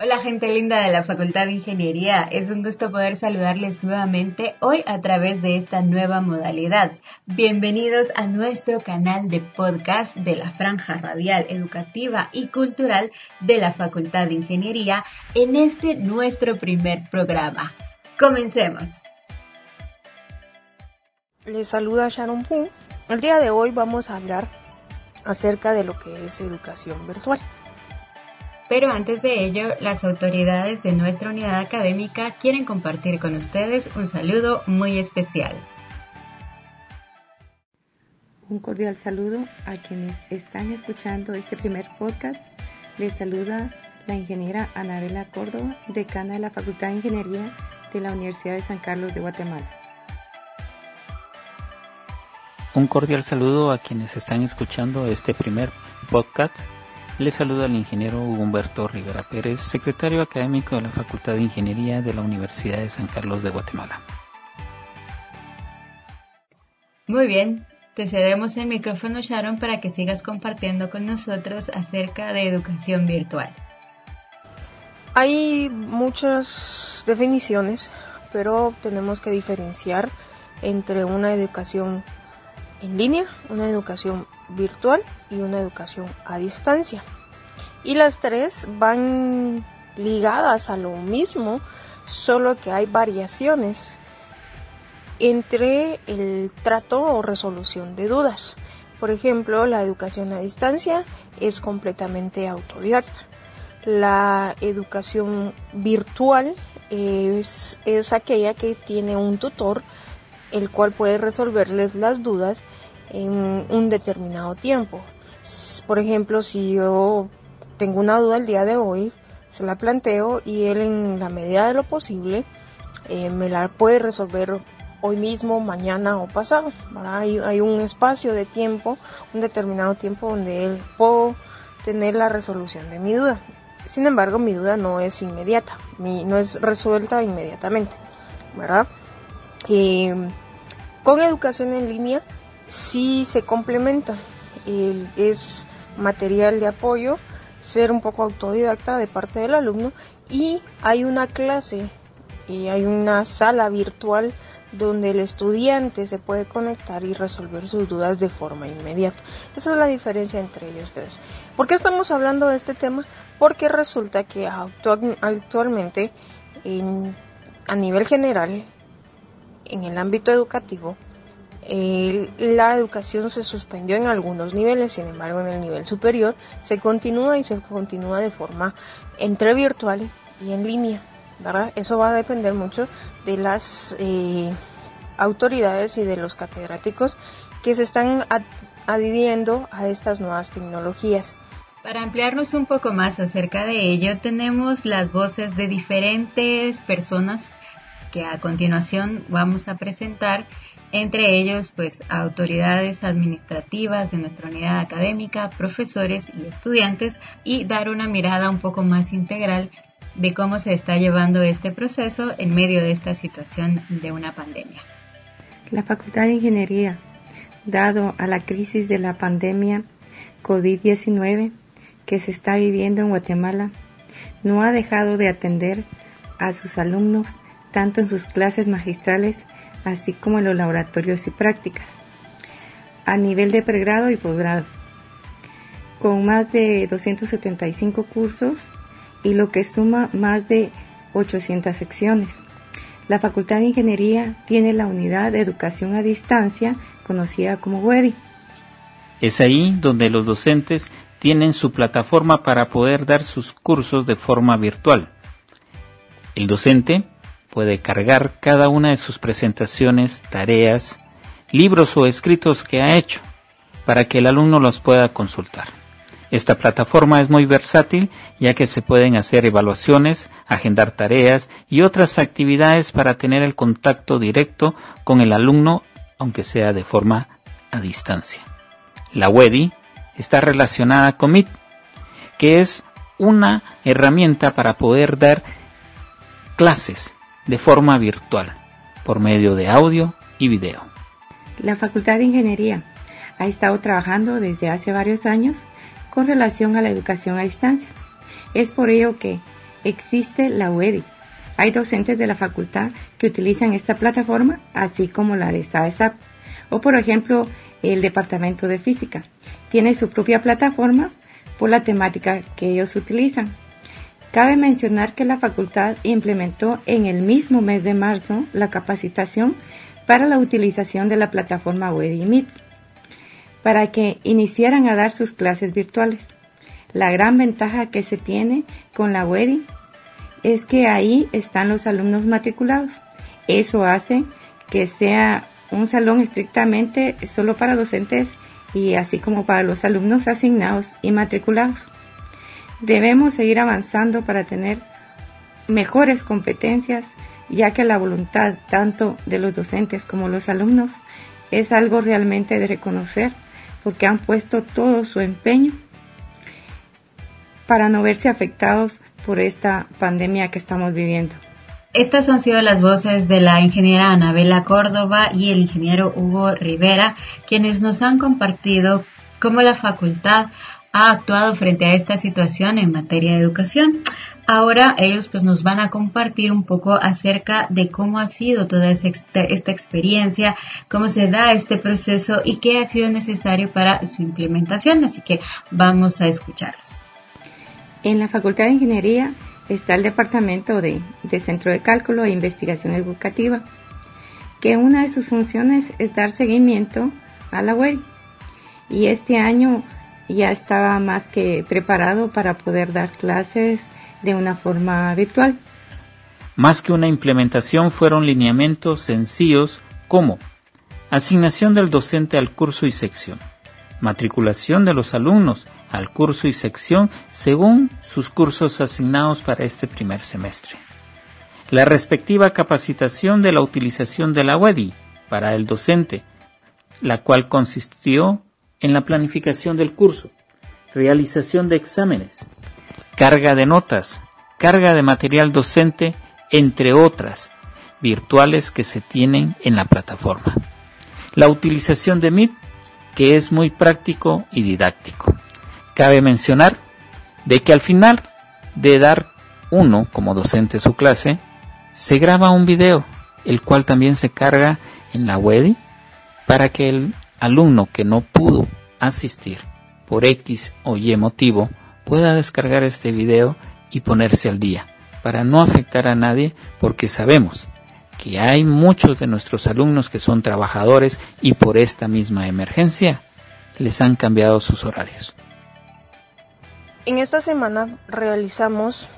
Hola gente linda de la Facultad de Ingeniería, es un gusto poder saludarles nuevamente hoy a través de esta nueva modalidad. Bienvenidos a nuestro canal de podcast de la Franja Radial Educativa y Cultural de la Facultad de Ingeniería en este nuestro primer programa. Comencemos. Les saluda Sharon Poo. El día de hoy vamos a hablar acerca de lo que es educación virtual. Pero antes de ello, las autoridades de nuestra unidad académica quieren compartir con ustedes un saludo muy especial. Un cordial saludo a quienes están escuchando este primer podcast. Les saluda la ingeniera Anabela Córdoba, decana de la Facultad de Ingeniería de la Universidad de San Carlos de Guatemala. Un cordial saludo a quienes están escuchando este primer podcast les saluda el ingeniero Humberto Rivera Pérez, secretario académico de la Facultad de Ingeniería de la Universidad de San Carlos de Guatemala. Muy bien, te cedemos el micrófono Sharon para que sigas compartiendo con nosotros acerca de educación virtual. Hay muchas definiciones, pero tenemos que diferenciar entre una educación en línea, una educación virtual y una educación a distancia. Y las tres van ligadas a lo mismo, solo que hay variaciones entre el trato o resolución de dudas. Por ejemplo, la educación a distancia es completamente autodidacta. La educación virtual es, aquella que tiene un tutor el cual puede resolverles las dudas en un determinado tiempo. Por ejemplo, si yo tengo una duda el día de hoy, se la planteo y él en la medida de lo posible eh, me la puede resolver hoy mismo, mañana o pasado. Hay, hay, un espacio de tiempo, un determinado tiempo donde él puedo tener la resolución de mi duda. Sin embargo, mi duda no es inmediata, mi, no es resuelta inmediatamente, ¿verdad? Eh, con educación en línea sí se complementa. es material de apoyo, ser un poco autodidacta de parte del alumno y hay una clase y hay una sala virtual donde el estudiante se puede conectar y resolver sus dudas de forma inmediata. Esa es la diferencia entre ellos tres. ¿Por qué estamos hablando de este tema? Porque resulta que actualmente a nivel general, en el ámbito educativo, la educación se suspendió en algunos niveles, sin embargo en el nivel superior se continúa y se continúa de forma entre virtual y en línea. ¿verdad? Eso va a depender mucho de las eh, autoridades y de los catedráticos que se están adhiriendo a estas nuevas tecnologías. Para ampliarnos un poco más acerca de ello, tenemos las voces de diferentes personas que a continuación vamos a presentar entre ellos pues autoridades administrativas de nuestra unidad académica, profesores y estudiantes y dar una mirada un poco más integral de cómo se está llevando este proceso en medio de esta situación de una pandemia. La Facultad de Ingeniería, dado a la crisis de la pandemia COVID-19 que se está viviendo en Guatemala, no ha dejado de atender a sus alumnos tanto en sus clases magistrales así como en los laboratorios y prácticas, a nivel de pregrado y posgrado, con más de 275 cursos y lo que suma más de 800 secciones. La Facultad de Ingeniería tiene la unidad de educación a distancia conocida como WEDI. Es ahí donde los docentes tienen su plataforma para poder dar sus cursos de forma virtual. El docente puede cargar cada una de sus presentaciones, tareas, libros o escritos que ha hecho para que el alumno los pueda consultar. Esta plataforma es muy versátil ya que se pueden hacer evaluaciones, agendar tareas y otras actividades para tener el contacto directo con el alumno aunque sea de forma a distancia. La WEDI está relacionada con Meet, que es una herramienta para poder dar clases de forma virtual, por medio de audio y video. La Facultad de Ingeniería ha estado trabajando desde hace varios años con relación a la educación a distancia. Es por ello que existe la UEDI. Hay docentes de la facultad que utilizan esta plataforma, así como la de SAESAP. O por ejemplo, el Departamento de Física. Tiene su propia plataforma por la temática que ellos utilizan. Cabe mencionar que la facultad implementó en el mismo mes de marzo la capacitación para la utilización de la plataforma UEDI Meet para que iniciaran a dar sus clases virtuales. La gran ventaja que se tiene con la UEDI es que ahí están los alumnos matriculados. Eso hace que sea un salón estrictamente solo para docentes y así como para los alumnos asignados y matriculados. Debemos seguir avanzando para tener mejores competencias, ya que la voluntad tanto de los docentes como los alumnos es algo realmente de reconocer, porque han puesto todo su empeño para no verse afectados por esta pandemia que estamos viviendo. Estas han sido las voces de la ingeniera Anabela Córdoba y el ingeniero Hugo Rivera, quienes nos han compartido cómo la facultad ha actuado frente a esta situación en materia de educación. Ahora ellos pues nos van a compartir un poco acerca de cómo ha sido toda esta, esta experiencia, cómo se da este proceso y qué ha sido necesario para su implementación. Así que vamos a escucharlos. En la Facultad de Ingeniería está el Departamento de, Centro de Cálculo e Investigación Educativa, que una de sus funciones es dar seguimiento a la web. Y este año ya estaba más que preparado para poder dar clases de una forma virtual. Más que una implementación fueron lineamientos sencillos como asignación del docente al curso y sección, matriculación de los alumnos al curso y sección según sus cursos asignados para este primer semestre. La respectiva capacitación de la utilización de la WEDI para el docente, la cual consistió en la planificación del curso, realización de exámenes, carga de notas, carga de material docente, entre otras, virtuales que se tienen en la plataforma. La utilización de Meet, que es muy práctico y didáctico. Cabe mencionar de que al final de dar uno como docente su clase, se graba un video, el cual también se carga en la web para que el alumno que no pudo asistir por X o Y motivo pueda descargar este video y ponerse al día, para no afectar a nadie porque sabemos que hay muchos de nuestros alumnos que son trabajadores y por esta misma emergencia les han cambiado sus horarios. En esta semana realizamos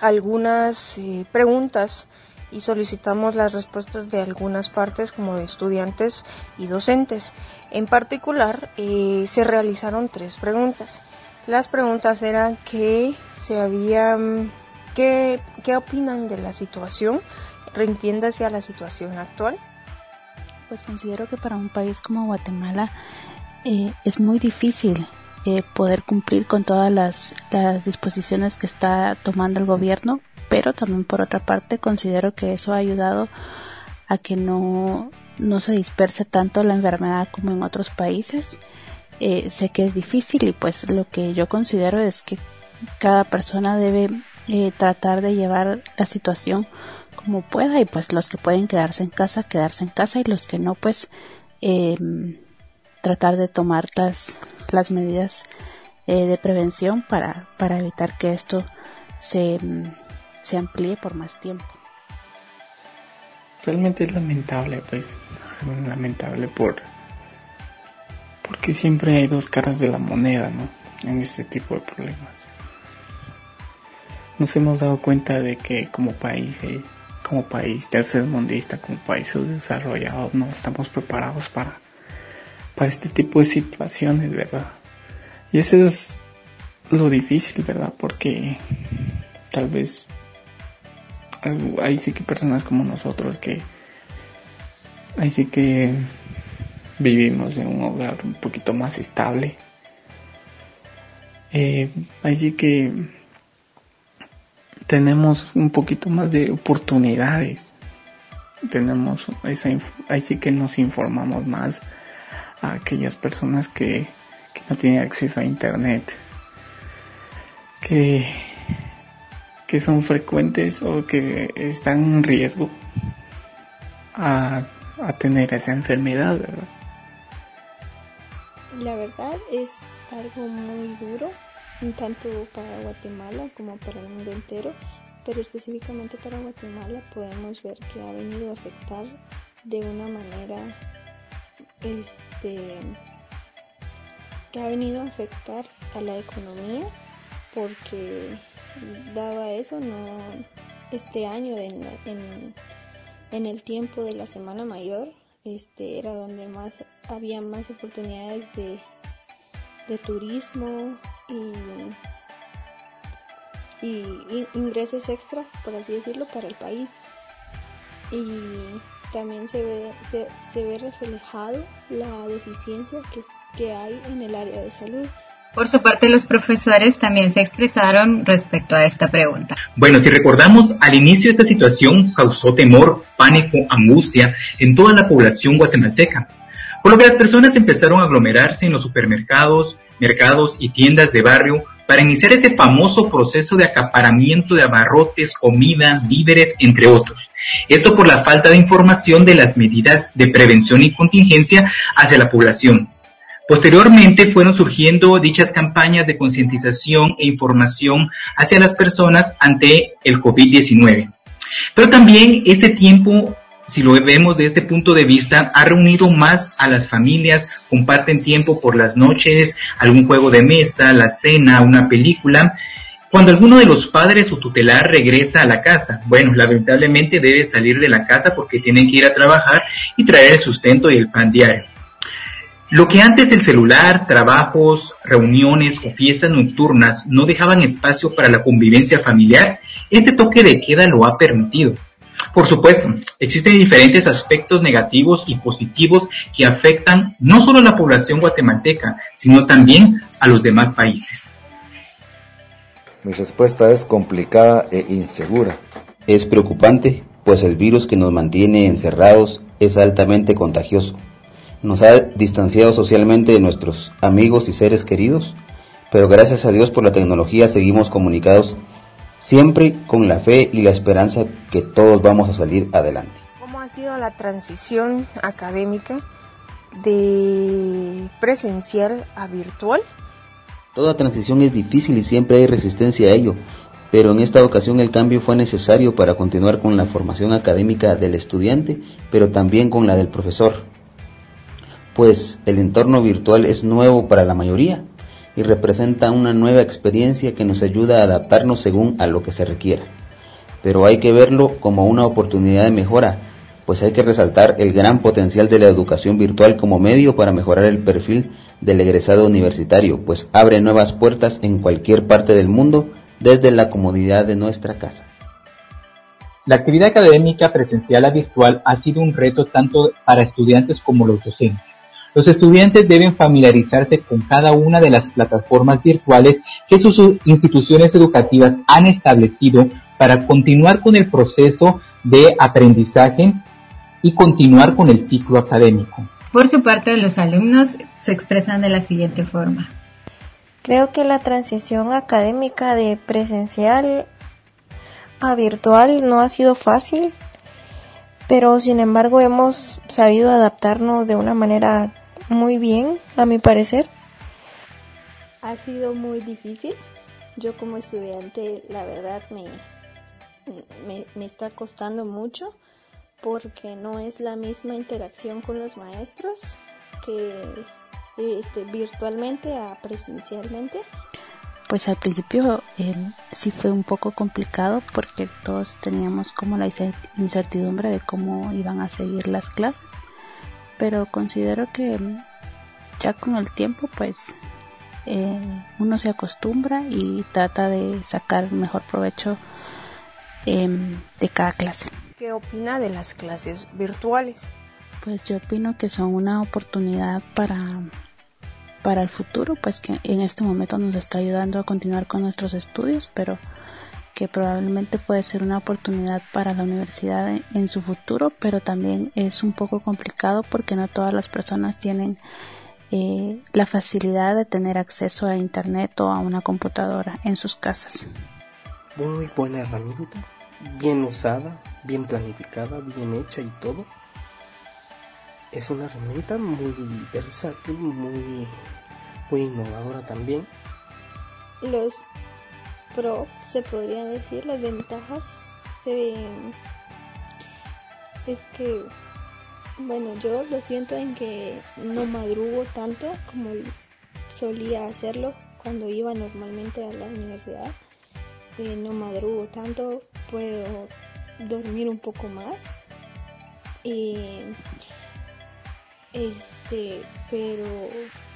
algunas eh, preguntas y solicitamos las respuestas de algunas partes como de estudiantes y docentes. En particular, eh, se realizaron tres preguntas. Las preguntas eran que se habían, qué, qué opinan de la situación, reentiéndase a la situación actual. Pues considero que para un país como Guatemala eh, es muy difícil eh, poder cumplir con todas las, disposiciones que está tomando el gobierno, pero también por otra parte considero que eso ha ayudado a que no, no se disperse tanto la enfermedad como en otros países. Eh, sé que es difícil y pues lo que yo considero es que cada persona debe eh, tratar de llevar la situación como pueda y pues los que pueden quedarse en casa, quedarse en casa y los que no pues eh, tratar de tomar las, las medidas eh, de prevención para, para evitar que esto se, se amplíe por más tiempo. Realmente es lamentable, pues, lamentable por porque siempre hay dos caras de la moneda, ¿no? En este tipo de problemas. Nos hemos dado cuenta de que como país, eh, como país tercermundista, como país subdesarrollado, no estamos preparados para para este tipo de situaciones, ¿verdad? Y eso es lo difícil, ¿verdad? Porque tal vez hay sí que personas como nosotros que ahí sí que vivimos en un hogar un poquito más estable. Eh, ahí sí que tenemos un poquito más de oportunidades. Tenemos esa, ahí sí que nos informamos más a aquellas personas que, no tienen acceso a internet, que, que son frecuentes o que están en riesgo a, a tener esa enfermedad, ¿verdad? La verdad es algo muy duro, tanto para Guatemala como para el mundo entero, pero específicamente para Guatemala podemos ver que ha venido a afectar de una manera este que ha venido a afectar a la economía porque daba eso no este año en, en, el tiempo de la semana mayor este era donde más había más oportunidades de, de turismo y y ingresos extra, por así decirlo, para el país. Y también se ve, se, se ve reflejado la deficiencia que, que hay en el área de salud. Por su parte, los profesores también se expresaron respecto a esta pregunta. Bueno, si recordamos, al inicio esta situación causó temor, pánico, angustia en toda la población guatemalteca, por lo que las personas empezaron a aglomerarse en los supermercados, mercados y tiendas de barrio para iniciar ese famoso proceso de acaparamiento de abarrotes, comida, víveres, entre otros. Esto por la falta de información de las medidas de prevención y contingencia hacia la población. Posteriormente fueron surgiendo dichas campañas de concientización e información hacia las personas ante el COVID-19. Pero también este tiempo si lo vemos de este punto de vista, ha reunido más a las familias, comparten tiempo por las noches, algún juego de mesa, la cena, una película. Cuando alguno de los padres o tutelar regresa a la casa, bueno, lamentablemente debe salir de la casa porque tienen que ir a trabajar y traer el sustento y el pan diario. Lo que antes el celular, trabajos, reuniones o fiestas nocturnas no dejaban espacio para la convivencia familiar, este toque de queda lo ha permitido. Por supuesto, existen diferentes aspectos negativos y positivos que afectan no solo a la población guatemalteca, sino también a los demás países. Mi respuesta es complicada e insegura. Es preocupante, pues el virus que nos mantiene encerrados es altamente contagioso. Nos ha distanciado socialmente de nuestros amigos y seres queridos, pero gracias a Dios por la tecnología seguimos comunicados siempre con la fe y la esperanza que todos vamos a salir adelante. ¿Cómo ha sido la transición académica de presencial a virtual? Toda transición es difícil y siempre hay resistencia a ello, pero en esta ocasión el cambio fue necesario para continuar con la formación académica del estudiante, pero también con la del profesor, pues el entorno virtual es nuevo para la mayoría y representa una nueva experiencia que nos ayuda a adaptarnos según a lo que se requiera. Pero hay que verlo como una oportunidad de mejora, pues hay que resaltar el gran potencial de la educación virtual como medio para mejorar el perfil del egresado universitario, pues abre nuevas puertas en cualquier parte del mundo desde la comodidad de nuestra casa. La actividad académica presencial a virtual ha sido un reto tanto para estudiantes como los docentes los estudiantes deben familiarizarse con cada una de las plataformas virtuales que sus instituciones educativas han establecido para continuar con el proceso de aprendizaje y continuar con el ciclo académico. Por su parte, los alumnos se expresan de la siguiente forma. Creo que la transición académica de presencial a virtual no ha sido fácil, pero sin embargo hemos sabido adaptarnos de una manera muy bien, a mi parecer. Ha sido muy difícil. Yo como estudiante, la verdad, me, me, está costando mucho porque no es la misma interacción con los maestros que este, virtualmente a presencialmente. Pues al principio eh, sí fue un poco complicado porque todos teníamos como la incertidumbre de cómo iban a seguir las clases pero considero que ya con el tiempo pues eh, uno se acostumbra y trata de sacar mejor provecho em, de cada clase. ¿Qué opina de las clases virtuales? Pues yo opino que son una oportunidad para para el futuro, pues que en este momento nos está ayudando a continuar con nuestros estudios, pero que probablemente puede ser una oportunidad para la universidad en, su futuro, pero también es un poco complicado porque no todas las personas tienen eh, la facilidad de tener acceso a Internet o a una computadora en sus casas. muy buena herramienta, bien usada, bien planificada, bien hecha y todo. Es una herramienta muy versátil, muy, muy innovadora también. Los pro, se podría decir, las ventajas se es que bueno yo lo siento en que no madrugo tanto como solía hacerlo cuando iba normalmente a la universidad. Eh, no madrugo tanto puedo dormir un poco más. Este pero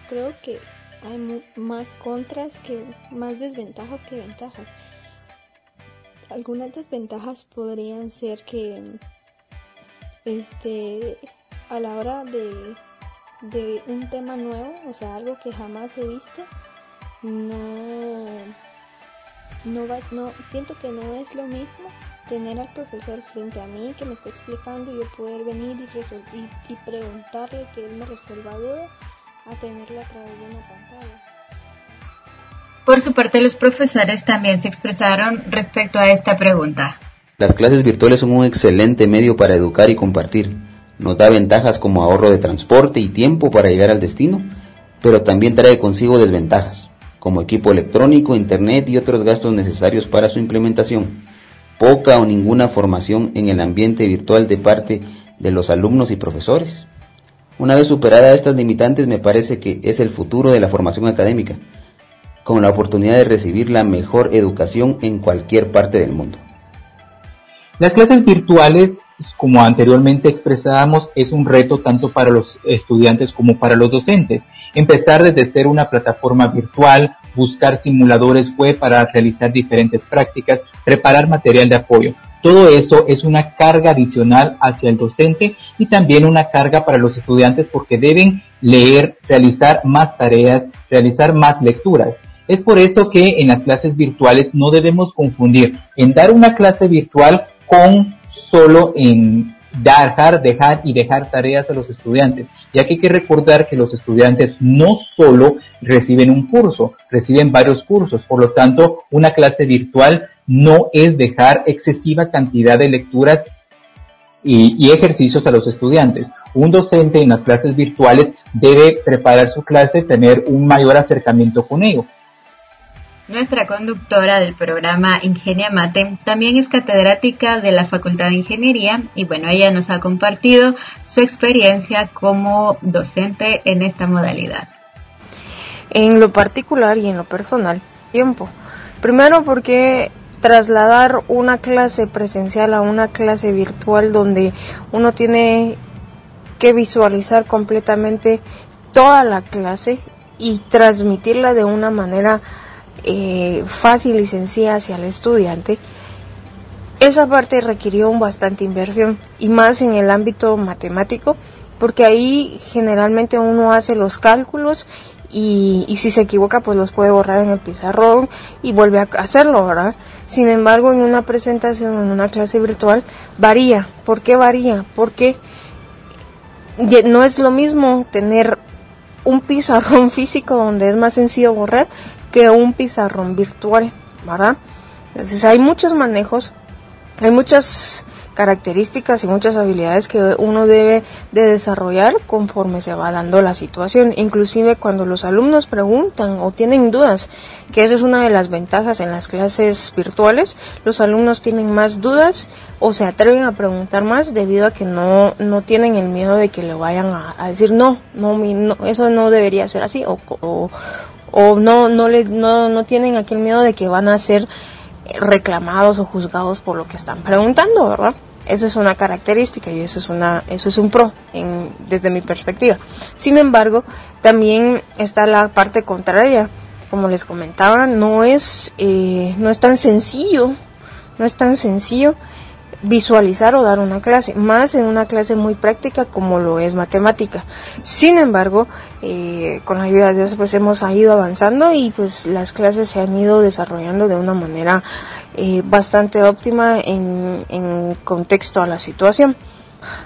creo que hay más contras que más desventajas que ventajas. Algunas desventajas podrían ser que este a la hora de, de un tema nuevo, o sea, algo que jamás he visto, no no va, no siento que no es lo mismo tener al profesor frente a mí que me está explicando y yo poder venir y, y, y preguntarle que él me resuelva dudas a tenerla a través de una pantalla. Por su parte, los profesores también se expresaron respecto a esta pregunta. Las clases virtuales son un excelente medio para educar y compartir. Nos da ventajas como ahorro de transporte y tiempo para llegar al destino, pero también trae consigo desventajas, como equipo electrónico, internet y otros gastos necesarios para su implementación. Poca o ninguna formación en el ambiente virtual de parte de los alumnos y profesores. Una vez superada estas limitantes me parece que es el futuro de la formación académica con la oportunidad de recibir la mejor educación en cualquier parte del mundo. Las clases virtuales, como anteriormente expresábamos, es un reto tanto para los estudiantes como para los docentes. Empezar desde ser una plataforma virtual, buscar simuladores web para realizar diferentes prácticas, preparar material de apoyo. Todo eso es una carga adicional hacia el docente y también una carga para los estudiantes porque deben leer, realizar más tareas, realizar más lecturas. Es por eso que en las clases virtuales no debemos confundir en dar una clase virtual con solo en dejar, dejar y dejar tareas a los estudiantes, ya que hay que recordar que los estudiantes no solo reciben un curso, reciben varios cursos, por lo tanto, una clase virtual no es dejar excesiva cantidad de lecturas y, ejercicios a los estudiantes. Un docente en las clases virtuales debe preparar su clase, tener un mayor acercamiento con ello. Nuestra conductora del programa Ingenia Mate también es catedrática de la Facultad de Ingeniería y bueno, ella nos ha compartido su experiencia como docente en esta modalidad. En lo particular y en lo personal, tiempo. Primero porque trasladar una clase presencial a una clase virtual donde uno tiene que visualizar completamente toda la clase y transmitirla de una manera eh, fácil y sencilla hacia el estudiante, esa parte requirió bastante inversión y más en el ámbito matemático porque ahí generalmente uno hace los cálculos y, y, si se equivoca pues los puede borrar en el pizarrón y vuelve a hacerlo, ¿verdad? Sin embargo en una presentación, en una clase virtual, varía. ¿Por qué varía? Porque no es lo mismo tener un pizarrón físico donde es más sencillo borrar que un pizarrón virtual, ¿verdad? Entonces hay muchos manejos, hay muchas características y muchas habilidades que uno debe de desarrollar conforme se va dando la situación. Inclusive cuando los alumnos preguntan o tienen dudas, que esa es una de las ventajas en las clases virtuales, los alumnos tienen más dudas o se atreven a preguntar más debido a que no, no tienen el miedo de que le vayan a, decir no, no, no, eso no debería ser así o, o, o no no le no, no tienen aquel miedo de que van a ser reclamados o juzgados por lo que están preguntando, ¿verdad? Eso es una característica y eso es una eso es un pro en, desde mi perspectiva. Sin embargo, también está la parte contraria. Como les comentaba, no es eh, no es tan sencillo, no es tan sencillo visualizar o dar una clase, más en una clase muy práctica como lo es matemática. Sin embargo, eh, con la ayuda de Dios pues hemos ido avanzando y pues las clases se han ido desarrollando de una manera eh, bastante óptima en, contexto a la situación.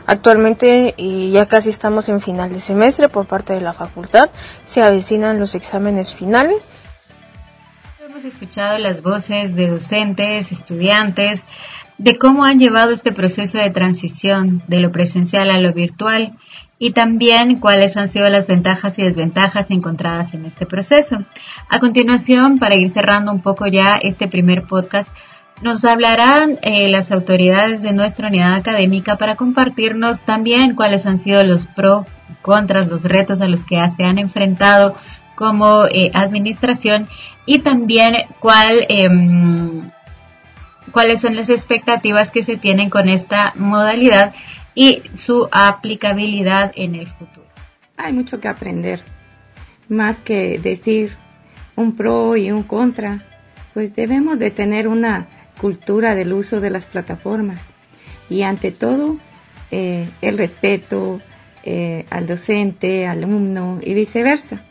Actualmente eh, ya casi estamos en final de semestre por parte de la facultad, se avecinan los exámenes finales hemos escuchado las voces de docentes, estudiantes, de cómo han llevado este proceso de transición de lo presencial a lo virtual y también cuáles han sido las ventajas y desventajas encontradas en este proceso. A continuación, para ir cerrando un poco ya este primer podcast, nos hablarán eh, las autoridades de nuestra unidad académica para compartirnos también cuáles han sido los pros, contras, los retos a los que se han enfrentado como eh, administración y también cuál, em, cuáles son las expectativas que se tienen con esta modalidad y su aplicabilidad en el futuro. Hay mucho que aprender, más que decir un pro y un contra, pues debemos de tener una cultura del uso de las plataformas y ante todo eh, el respeto eh, al docente, alumno y viceversa.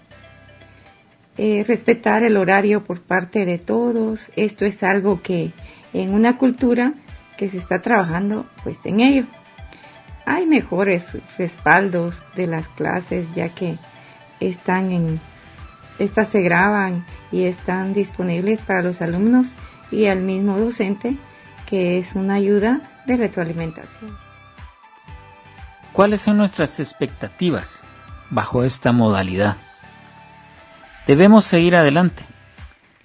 Eh, respetar el horario por parte de todos, esto es algo que en una cultura que se está trabajando pues en ello hay mejores respaldos de las clases ya que están en estas se graban y están disponibles para los alumnos y al mismo docente que es una ayuda de retroalimentación. ¿Cuáles son nuestras expectativas bajo esta modalidad? Debemos seguir adelante.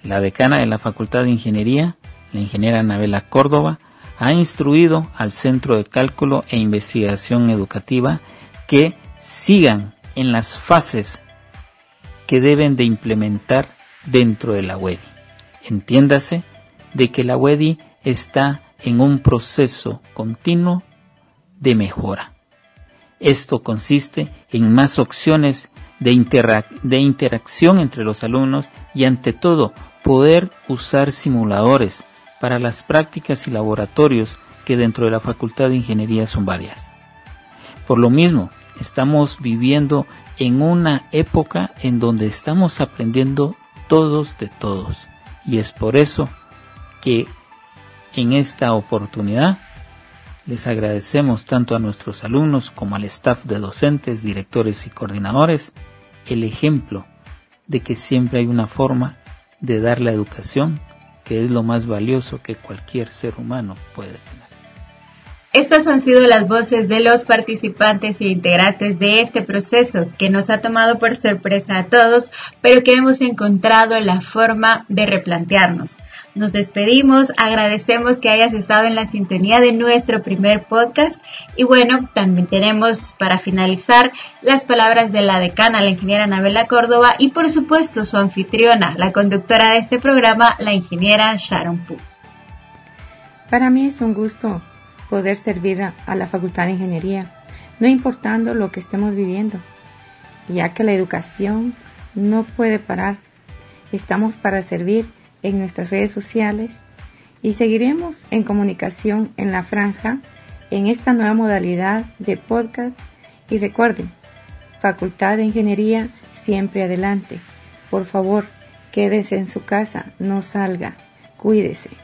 La decana de la Facultad de Ingeniería, la ingeniera Anabela Córdoba, ha instruido al Centro de Cálculo e Investigación Educativa que sigan en las fases que deben de implementar dentro de la WEDI. Entiéndase de que la WEDI está en un proceso continuo de mejora. Esto consiste en más opciones de interacción entre los alumnos y ante todo poder usar simuladores para las prácticas y laboratorios que dentro de la Facultad de Ingeniería son varias. Por lo mismo, estamos viviendo en una época en donde estamos aprendiendo todos de todos. Y es por eso que en esta oportunidad les agradecemos tanto a nuestros alumnos como al staff de docentes, directores y coordinadores el ejemplo de que siempre hay una forma de dar la educación que es lo más valioso que cualquier ser humano puede tener. Estas han sido las voces de los participantes e integrantes de este proceso que nos ha tomado por sorpresa a todos, pero que hemos encontrado la forma de replantearnos. Nos despedimos, agradecemos que hayas estado en la sintonía de nuestro primer podcast y bueno, también tenemos para finalizar las palabras de la decana, la ingeniera Anabela Córdoba y por supuesto su anfitriona, la conductora de este programa, la ingeniera Sharon Poo. Para mí es un gusto poder servir a, la Facultad de Ingeniería, no importando lo que estemos viviendo, ya que la educación no puede parar. Estamos para servir en nuestras redes sociales y seguiremos en comunicación en la franja en esta nueva modalidad de podcast y recuerden, Facultad de Ingeniería siempre adelante. Por favor, quédese en su casa, no salga, cuídese.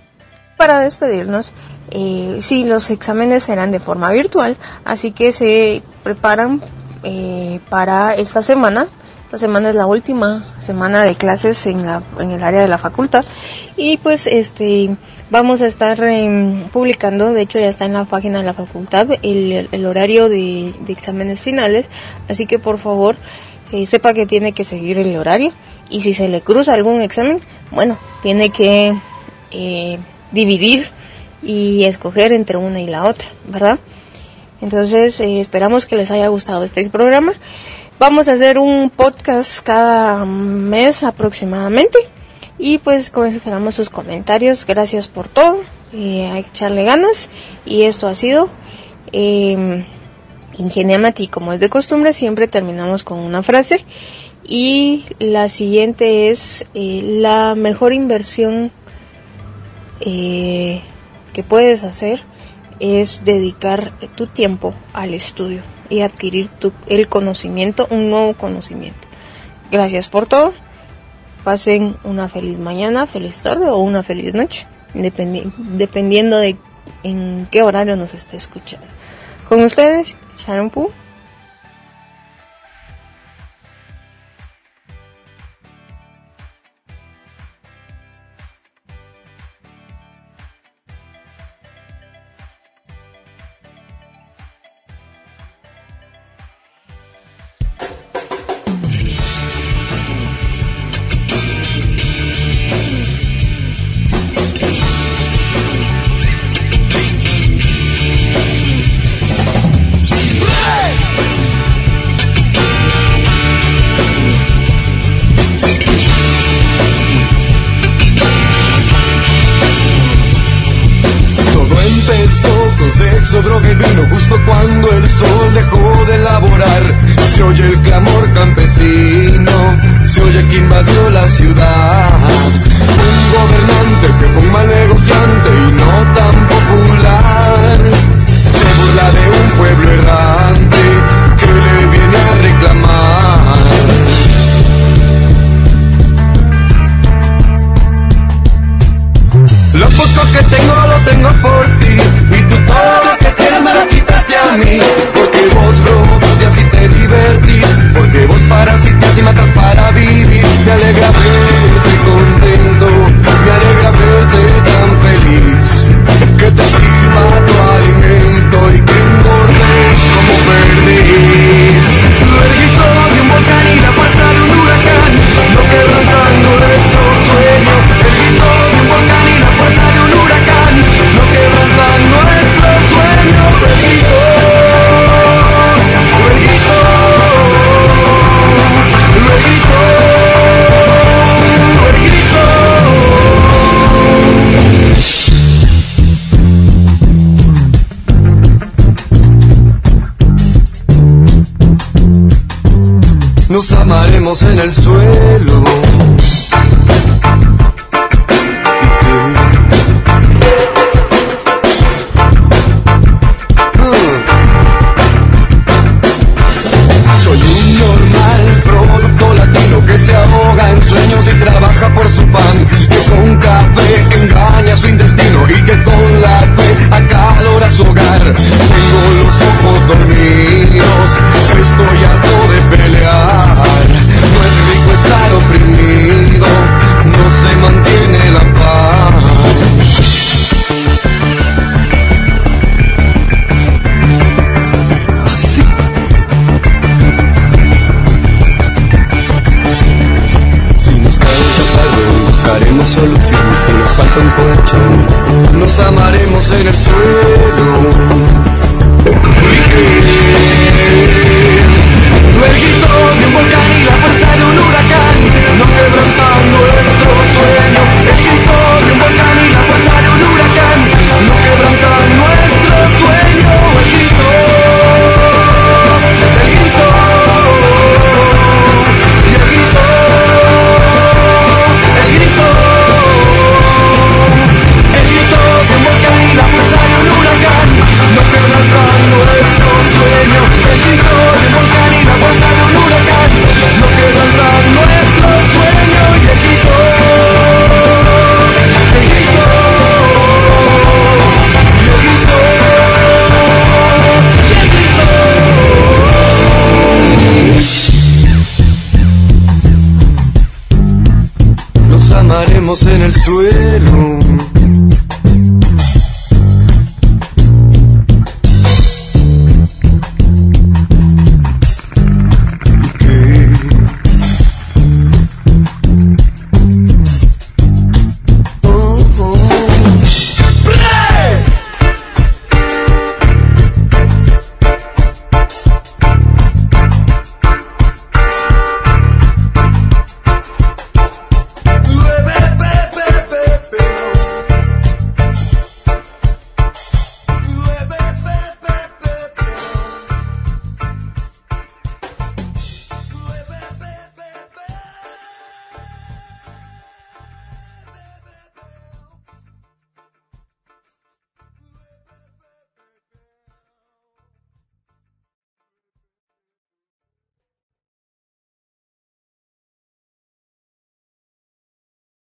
Para despedirnos, eh, sí, los exámenes serán de forma virtual, así que se preparan eh, para esta semana. Esta semana es la última semana de clases en, la, en el área de la facultad. Y pues este vamos a estar em, publicando, de hecho ya está en la página de la facultad el, horario de, exámenes finales, así que por favor eh, sepa que tiene que seguir el horario. Y si se le cruza algún examen, bueno, tiene que eh, dividir y escoger entre una y la otra, ¿verdad? Entonces eh, esperamos que les haya gustado este programa. Vamos a hacer un podcast cada mes aproximadamente. Y pues con eso esperamos sus comentarios. Gracias por todo. Eh, que echarle ganas. Y esto ha sido eh, Ingeniamati. Como es de costumbre, siempre terminamos con una frase. Y la siguiente es eh, la mejor inversión eh, que puedes hacer es dedicar tu tiempo al estudio y adquirir tu, el conocimiento, un nuevo conocimiento. Gracias por todo. Pasen una feliz mañana, feliz tarde o una feliz noche, dependiendo de en qué horario nos esté escuchando. Con ustedes, Sharon Poo. Un gobernante que mal negociante y no tan popular. Se burla de un pueblo errante que le viene a reclamar. Lo poco que tengo lo tengo por ti y tú todo lo que tienes me lo quitaste a mí porque vos lo y así te divertís. Porque vos parasitas y matas para vivir. Me alegra verte contento, me alegra verte tan feliz. Que te sirva todo caemos en el suelo.